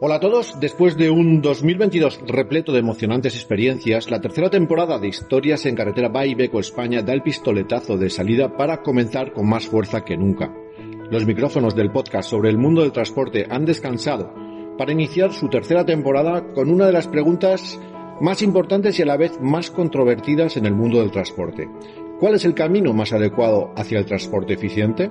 Hola a todos, después de un 2022 repleto de emocionantes experiencias, la tercera temporada de Historias en Carretera by Ibeco España da el pistoletazo de salida para comenzar con más fuerza que nunca. Los micrófonos del podcast sobre el mundo del transporte han descansado para iniciar su tercera temporada con una de las preguntas más importantes y a la vez más controvertidas en el mundo del transporte. ¿Cuál es el camino más adecuado hacia el transporte eficiente?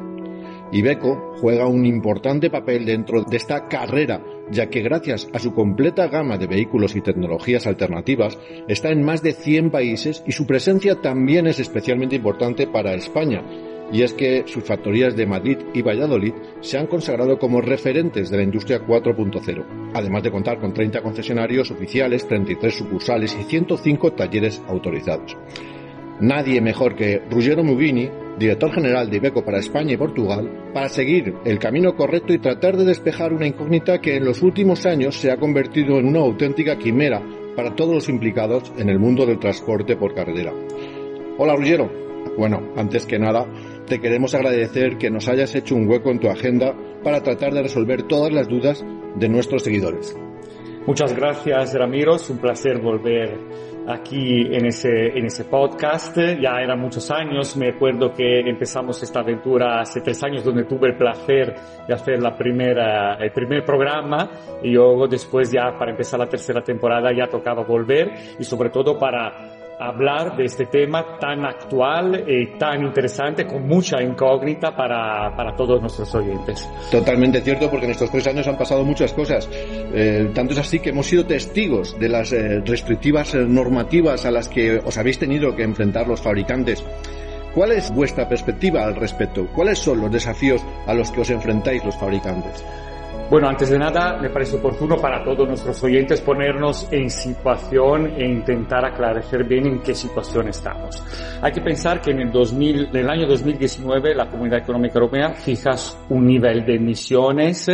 Ibeco juega un importante papel dentro de esta carrera, ya que gracias a su completa gama de vehículos y tecnologías alternativas está en más de 100 países y su presencia también es especialmente importante para España. Y es que sus factorías de Madrid y Valladolid se han consagrado como referentes de la industria 4.0, además de contar con 30 concesionarios oficiales, 33 sucursales y 105 talleres autorizados. Nadie mejor que Ruggero Mugini director general de Ibeco para España y Portugal, para seguir el camino correcto y tratar de despejar una incógnita que en los últimos años se ha convertido en una auténtica quimera para todos los implicados en el mundo del transporte por carretera. Hola Ruggiero. Bueno, antes que nada, te queremos agradecer que nos hayas hecho un hueco en tu agenda para tratar de resolver todas las dudas de nuestros seguidores. Muchas gracias, Ramiro. Es un placer volver aquí en ese, en ese podcast. Ya eran muchos años. Me acuerdo que empezamos esta aventura hace tres años donde tuve el placer de hacer la primera, el primer programa y luego después ya para empezar la tercera temporada ya tocaba volver y sobre todo para hablar de este tema tan actual y tan interesante, con mucha incógnita para, para todos nuestros oyentes. Totalmente cierto, porque en estos tres años han pasado muchas cosas. Eh, tanto es así que hemos sido testigos de las eh, restrictivas eh, normativas a las que os habéis tenido que enfrentar los fabricantes. ¿Cuál es vuestra perspectiva al respecto? ¿Cuáles son los desafíos a los que os enfrentáis los fabricantes? Bueno, antes de nada, me parece oportuno para todos nuestros oyentes ponernos en situación e intentar aclarar bien en qué situación estamos. Hay que pensar que en el, 2000, en el año 2019 la Comunidad Económica Europea fija un nivel de emisiones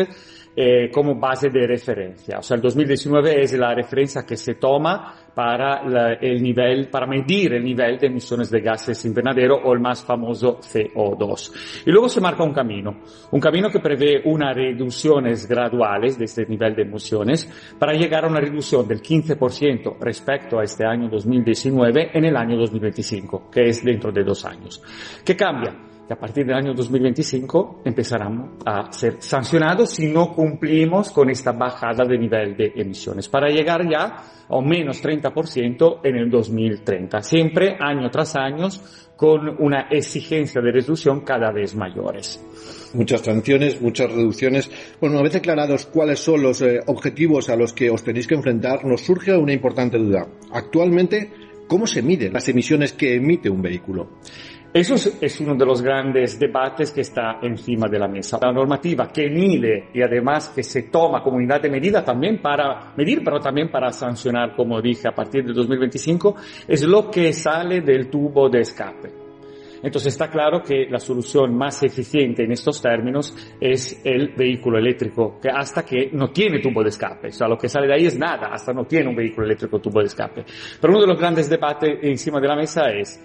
eh, como base de referencia. O sea, el 2019 es la referencia que se toma para el nivel, para medir el nivel de emisiones de gases invernadero o el más famoso CO2. Y luego se marca un camino, un camino que prevé unas reducciones graduales de este nivel de emisiones para llegar a una reducción del 15% respecto a este año 2019 en el año 2025, que es dentro de dos años. ¿Qué cambia? Que a partir del año 2025 empezarán a ser sancionados si no cumplimos con esta bajada de nivel de emisiones, para llegar ya a menos 30% en el 2030, siempre año tras año con una exigencia de reducción cada vez mayores. Muchas sanciones, muchas reducciones. Bueno, una vez aclarados cuáles son los eh, objetivos a los que os tenéis que enfrentar, nos surge una importante duda. Actualmente, ¿cómo se miden las emisiones que emite un vehículo? Eso es, uno de los grandes debates que está encima de la mesa. La normativa que mide y además que se toma como unidad de medida también para medir, pero también para sancionar, como dije, a partir del 2025, es lo que sale del tubo de escape. Entonces está claro que la solución más eficiente en estos términos es el vehículo eléctrico, que hasta que no tiene tubo de escape. O sea, lo que sale de ahí es nada, hasta no tiene un vehículo eléctrico tubo de escape. Pero uno de los grandes debates encima de la mesa es,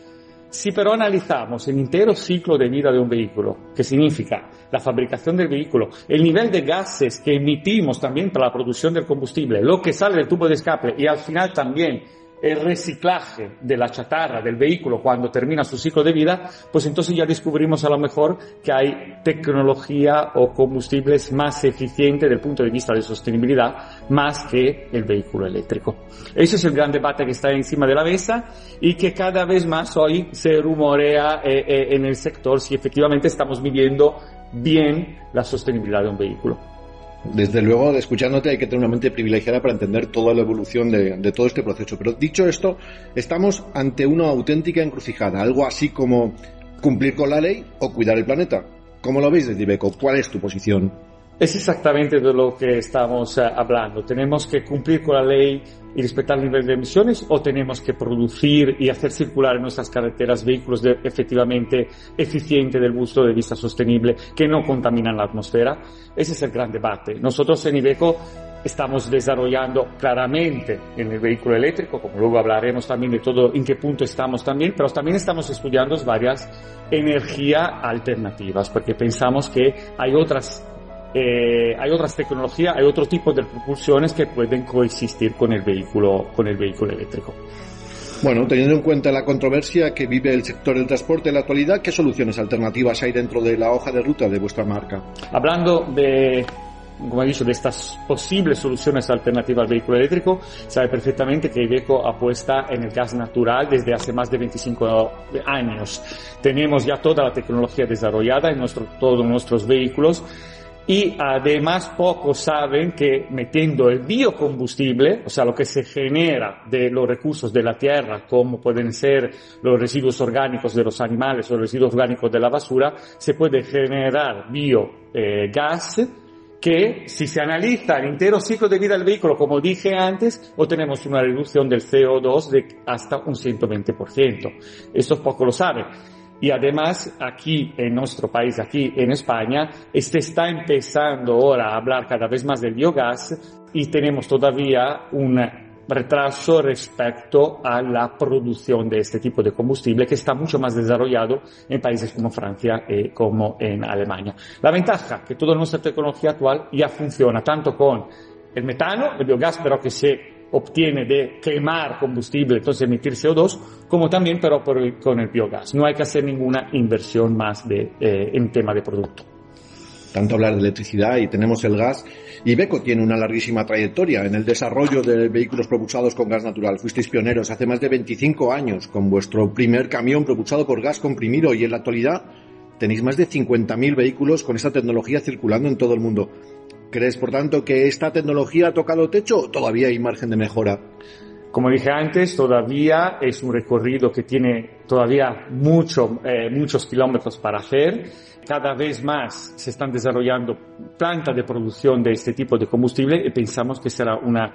si pero analizamos el entero ciclo de vida de un vehículo, que significa la fabricación del vehículo, el nivel de gases que emitimos también para la producción del combustible, lo que sale del tubo de escape y al final también el reciclaje de la chatarra del vehículo cuando termina su ciclo de vida, pues entonces ya descubrimos a lo mejor que hay tecnología o combustibles más eficientes desde el punto de vista de sostenibilidad más que el vehículo eléctrico. Ese es el gran debate que está encima de la mesa y que cada vez más hoy se rumorea eh, eh, en el sector si efectivamente estamos midiendo bien la sostenibilidad de un vehículo. Desde luego, escuchándote hay que tener una mente privilegiada para entender toda la evolución de, todo este proceso. Pero dicho esto, estamos ante una auténtica encrucijada, algo así como cumplir con la ley o cuidar el planeta. ¿Cómo lo veis desde Ibeco? ¿Cuál es tu posición? Es exactamente de lo que estamos uh, hablando. Tenemos que cumplir con la ley y respetar el nivel de emisiones o tenemos que producir y hacer circular en nuestras carreteras vehículos de, efectivamente eficientes del punto de vista sostenible que no contaminan la atmósfera. Ese es el gran debate. Nosotros en Ibeco estamos desarrollando claramente en el vehículo eléctrico, como luego hablaremos también de todo en qué punto estamos también, pero también estamos estudiando varias energías alternativas, porque pensamos que hay otras eh, hay otras tecnologías, hay otro tipo de propulsiones que pueden coexistir con el vehículo, con el vehículo eléctrico. Bueno, teniendo en cuenta la controversia que vive el sector del transporte en la actualidad, ¿qué soluciones alternativas hay dentro de la hoja de ruta de vuestra marca? Hablando de como he dicho, de estas posibles soluciones alternativas al vehículo eléctrico, sabe perfectamente que Iveco apuesta en el gas natural desde hace más de 25 años. Tenemos ya toda la tecnología desarrollada en nuestro, todos nuestros vehículos y además pocos saben que metiendo el biocombustible, o sea, lo que se genera de los recursos de la tierra, como pueden ser los residuos orgánicos de los animales o los residuos orgánicos de la basura, se puede generar biogás eh, que si se analiza el entero ciclo de vida del vehículo, como dije antes, obtenemos una reducción del CO2 de hasta un 120%. Eso poco lo saben. Y además, aquí en nuestro país, aquí en España, se está empezando ahora a hablar cada vez más del biogás y tenemos todavía un retraso respecto a la producción de este tipo de combustible que está mucho más desarrollado en países como Francia y como en Alemania. La ventaja que toda nuestra tecnología actual ya funciona tanto con el metano, el biogás, pero que se obtiene de quemar combustible, entonces emitir CO2, como también pero con el biogás. No hay que hacer ninguna inversión más eh, en tema de producto. Tanto hablar de electricidad y tenemos el gas. Ibeco tiene una larguísima trayectoria en el desarrollo de vehículos propulsados con gas natural. Fuisteis pioneros hace más de 25 años con vuestro primer camión propulsado por gas comprimido y en la actualidad tenéis más de 50.000 vehículos con esta tecnología circulando en todo el mundo. ¿Crees, por tanto, que esta tecnología ha tocado techo o todavía hay margen de mejora? Como dije antes, todavía es un recorrido que tiene todavía mucho, eh, muchos kilómetros para hacer. Cada vez más se están desarrollando plantas de producción de este tipo de combustible y pensamos que será una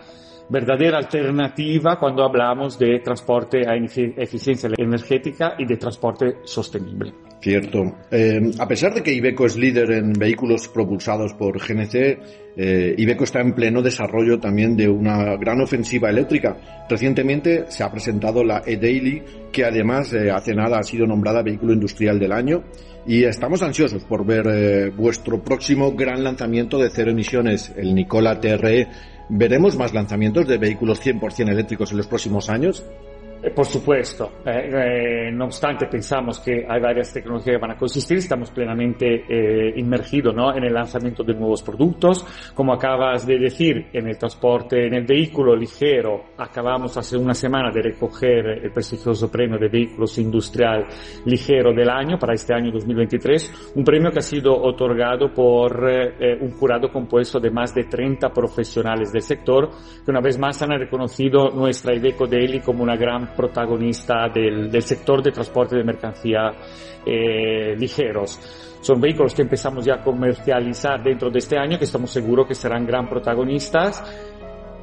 verdadera alternativa cuando hablamos de transporte a eficiencia energética y de transporte sostenible. Cierto. Eh, a pesar de que Ibeco es líder en vehículos propulsados por GNC, eh, Ibeco está en pleno desarrollo también de una gran ofensiva eléctrica. Recientemente se ha presentado la e-Daily, que además eh, hace nada ha sido nombrada Vehículo Industrial del Año, y estamos ansiosos por ver vuestro próximo gran lanzamiento de cero emisiones, el Nicola TRE. ¿Veremos más lanzamientos de vehículos 100% eléctricos en los próximos años? Eh, por supuesto, eh, eh, no obstante pensamos que hay varias tecnologías que van a consistir, estamos plenamente eh, inmergidos ¿no? en el lanzamiento de nuevos productos. Como acabas de decir, en el transporte, en el vehículo ligero, acabamos hace una semana de recoger el prestigioso premio de vehículos industrial ligero del año para este año 2023, un premio que ha sido otorgado por eh, un jurado compuesto de más de 30 profesionales del sector, que una vez más han reconocido nuestra Iveco Daily como una gran protagonista del, del sector de transporte de mercancía eh, ligeros. Son vehículos que empezamos ya a comercializar dentro de este año, que estamos seguros que serán gran protagonistas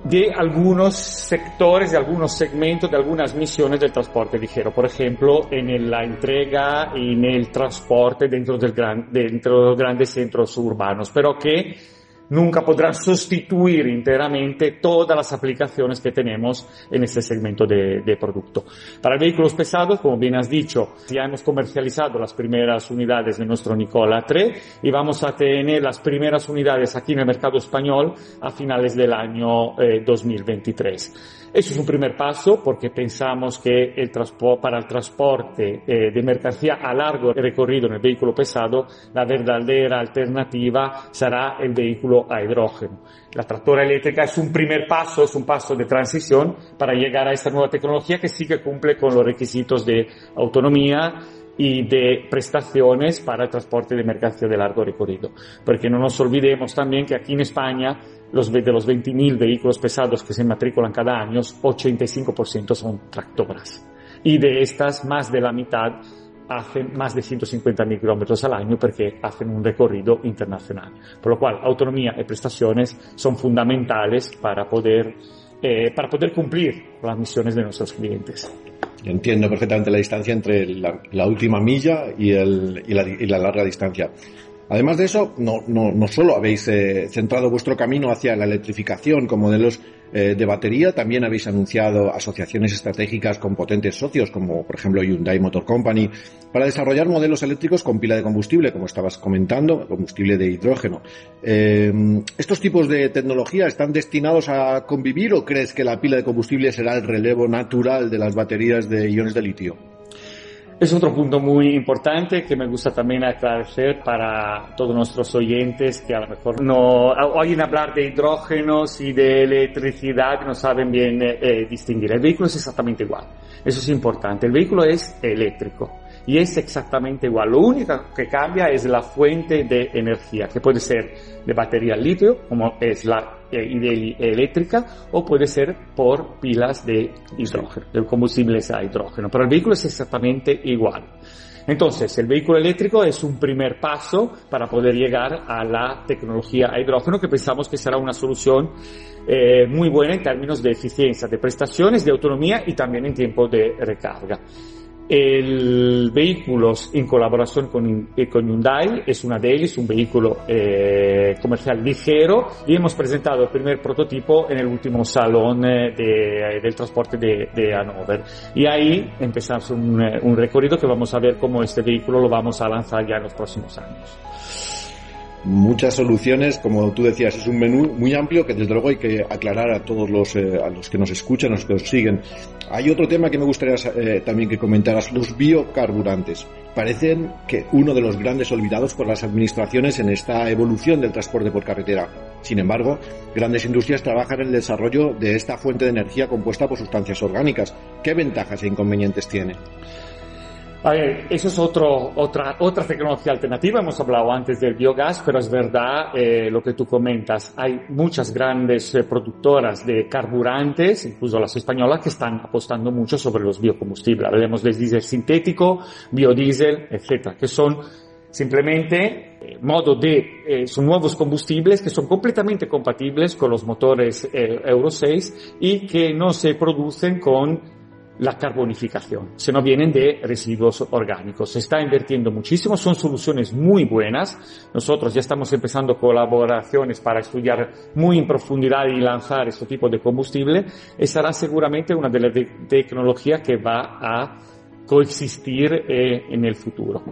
de algunos sectores, de algunos segmentos, de algunas misiones del transporte ligero. Por ejemplo, en la entrega y en el transporte dentro, del gran, dentro de los grandes centros urbanos, pero que nunca podrán sustituir enteramente todas las aplicaciones que tenemos en este segmento de, de, producto. Para vehículos pesados, como bien has dicho, ya hemos comercializado las primeras unidades de nuestro Nicola 3 y vamos a tener las primeras unidades aquí en el mercado español a finales del año eh, 2023. Eso es un primer paso porque pensamos que el para el transporte eh, de mercancía a largo recorrido en el vehículo pesado, la verdadera alternativa será el vehículo a hidrógeno. La tractora eléctrica es un primer paso, es un paso de transición para llegar a esta nueva tecnología que sí que cumple con los requisitos de autonomía, y de prestaciones para el transporte de mercancía de largo recorrido. Porque no nos olvidemos también que aquí en España los, de los 20.000 vehículos pesados que se matriculan cada año, 85% son tractoras. Y de estas, más de la mitad hacen más de 150.000 kilómetros al año porque hacen un recorrido internacional. Por lo cual, autonomía y prestaciones son fundamentales para poder, eh, para poder cumplir las misiones de nuestros clientes. Entiendo perfectamente la distancia entre la, última milla y, el, y, la, y la larga distancia. Además de eso, no, no, no solo habéis eh, centrado vuestro camino hacia la electrificación con modelos eh, de batería, también habéis anunciado asociaciones estratégicas con potentes socios, como por ejemplo Hyundai Motor Company, para desarrollar modelos eléctricos con pila de combustible, como estabas comentando, combustible de hidrógeno. Eh, ¿Estos tipos de tecnología están destinados a convivir o crees que la pila de combustible será el relevo natural de las baterías de iones de litio? Es otro punto muy importante que me gusta también aclarar para todos nuestros oyentes que a lo mejor no oyen hablar de hidrógenos y de electricidad, no saben bien eh, eh, distinguir. El vehículo es exactamente igual. Eso es importante. El vehículo es eléctrico y es exactamente igual. Lo único que cambia es la fuente de energía, que puede ser de batería litio, como es la eléctrica, o puede ser por pilas de hidrógeno, de combustibles a hidrógeno. Pero el vehículo es exactamente igual. Entonces, el vehículo eléctrico es un primer paso para poder llegar a la tecnología a hidrógeno que pensamos que será una solución eh, muy buena en términos de eficiencia, de prestaciones, de autonomía y también en tiempo de recarga. El vehículo en colaboración con, eh, con Hyundai es una de ellas, un vehículo eh, comercial ligero y hemos presentado el primer prototipo en el último salón eh, de, del transporte de, de, Hannover. Y ahí empezamos un, un recorrido que vamos a ver cómo este vehículo lo vamos a lanzar ya en los próximos años muchas soluciones, como tú decías, es un menú muy amplio que desde luego hay que aclarar a todos los, eh, a los que nos escuchan, a los que nos siguen. Hay otro tema que me gustaría eh, también que comentaras, los biocarburantes. Parecen que uno de los grandes olvidados por las administraciones en esta evolución del transporte por carretera. Sin embargo, grandes industrias trabajan en el desarrollo de esta fuente de energía compuesta por sustancias orgánicas. ¿Qué ventajas e inconvenientes tiene? A ver, eso es otro, otra, otra tecnología alternativa. Hemos hablado antes del biogás, pero es verdad eh, lo que tú comentas. Hay muchas grandes eh, productoras de carburantes, incluso las españolas, que están apostando mucho sobre los biocombustibles. Hablemos del diésel sintético, biodiesel, etcétera, que son simplemente eh, modo de, son nuevos combustibles que son completamente compatibles con los motores Euro 6 y que no se producen con la carbonificación, se no vienen de residuos orgánicos. Se está invirtiendo muchísimo, son soluciones muy buenas. Nosotros ya estamos empezando colaboraciones para estudiar muy en profundidad y lanzar este tipo de combustible y será seguramente una de las tecnologías que va a coexistir eh, en el futuro.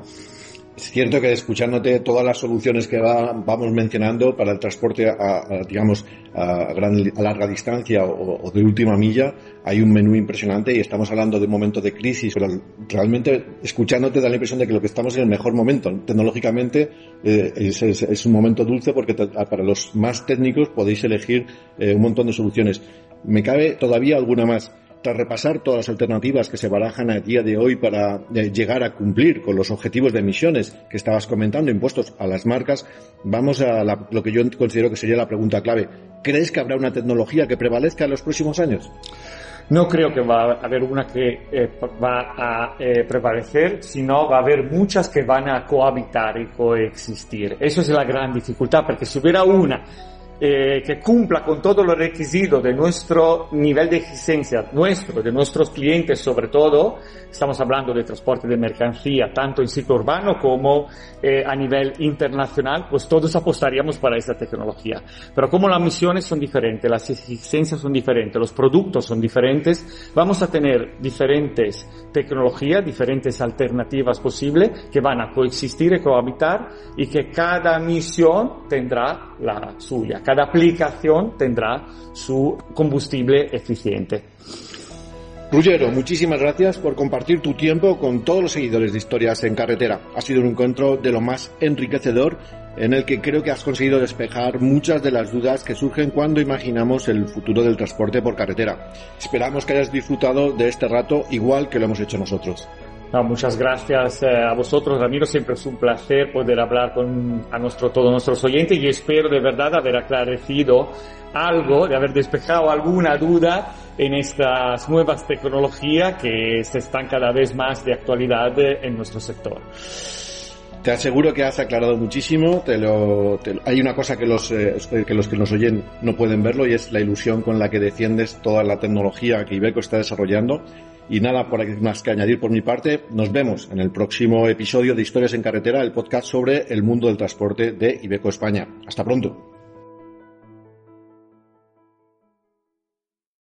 Es cierto que escuchándote todas las soluciones que vamos mencionando para el transporte a, digamos a, gran, a larga distancia o, de última milla, hay un menú impresionante y estamos hablando de un momento de crisis, pero realmente escuchándote da la impresión de que lo que estamos en el mejor momento. Tecnológicamente eh, es, un momento dulce porque para los más técnicos podéis elegir eh, un montón de soluciones. Me cabe todavía alguna más tras repasar todas las alternativas que se barajan a día de hoy para eh, llegar a cumplir con los objetivos de emisiones que estabas comentando, impuestos a las marcas, vamos a lo que yo considero que sería la pregunta clave. ¿Crees que habrá una tecnología que prevalezca en los próximos años? No creo que va a haber una que eh, va a eh, prevalecer, sino va a haber muchas que van a cohabitar y coexistir. Eso es la gran dificultad, porque si hubiera una eh, que cumpla con todos los requisitos de nuestro nivel de eficiencia, nuestro, de nuestros clientes sobre todo, estamos hablando de transporte de mercancía, tanto en sitio urbano como eh, a nivel internacional, pues todos apostaríamos para esta tecnología. Pero como las misiones son diferentes, las eficiencias son diferentes, los productos son diferentes, vamos a tener diferentes tecnologías, diferentes alternativas posibles que van a coexistir y cohabitar y que cada misión tendrá la suya cada aplicación tendrá su combustible eficiente. Ruggiero, muchísimas gracias por compartir tu tiempo con todos los seguidores de Historias en Carretera. Ha sido un encuentro de lo más enriquecedor en el que creo que has conseguido despejar muchas de las dudas que surgen cuando imaginamos el futuro del transporte por carretera. Esperamos que hayas disfrutado de este rato igual que lo hemos hecho nosotros muchas gracias eh, a vosotros, Ramiro. Siempre es un placer poder hablar con a nuestro, todos nuestros oyentes y espero de verdad haber aclarecido algo, de haber despejado alguna duda en estas nuevas tecnologías que se están cada vez más de actualidad en nuestro sector. Te aseguro que has aclarado muchísimo. Te lo, hay una cosa que los, eh, que los que nos oyen no pueden verlo y es la ilusión con la que defiendes toda la tecnología que Ibeco está desarrollando. Y nada por aquí más que añadir por mi parte. Nos vemos en el próximo episodio de Historias en Carretera, el podcast sobre el mundo del transporte de Ibeco España. Hasta pronto.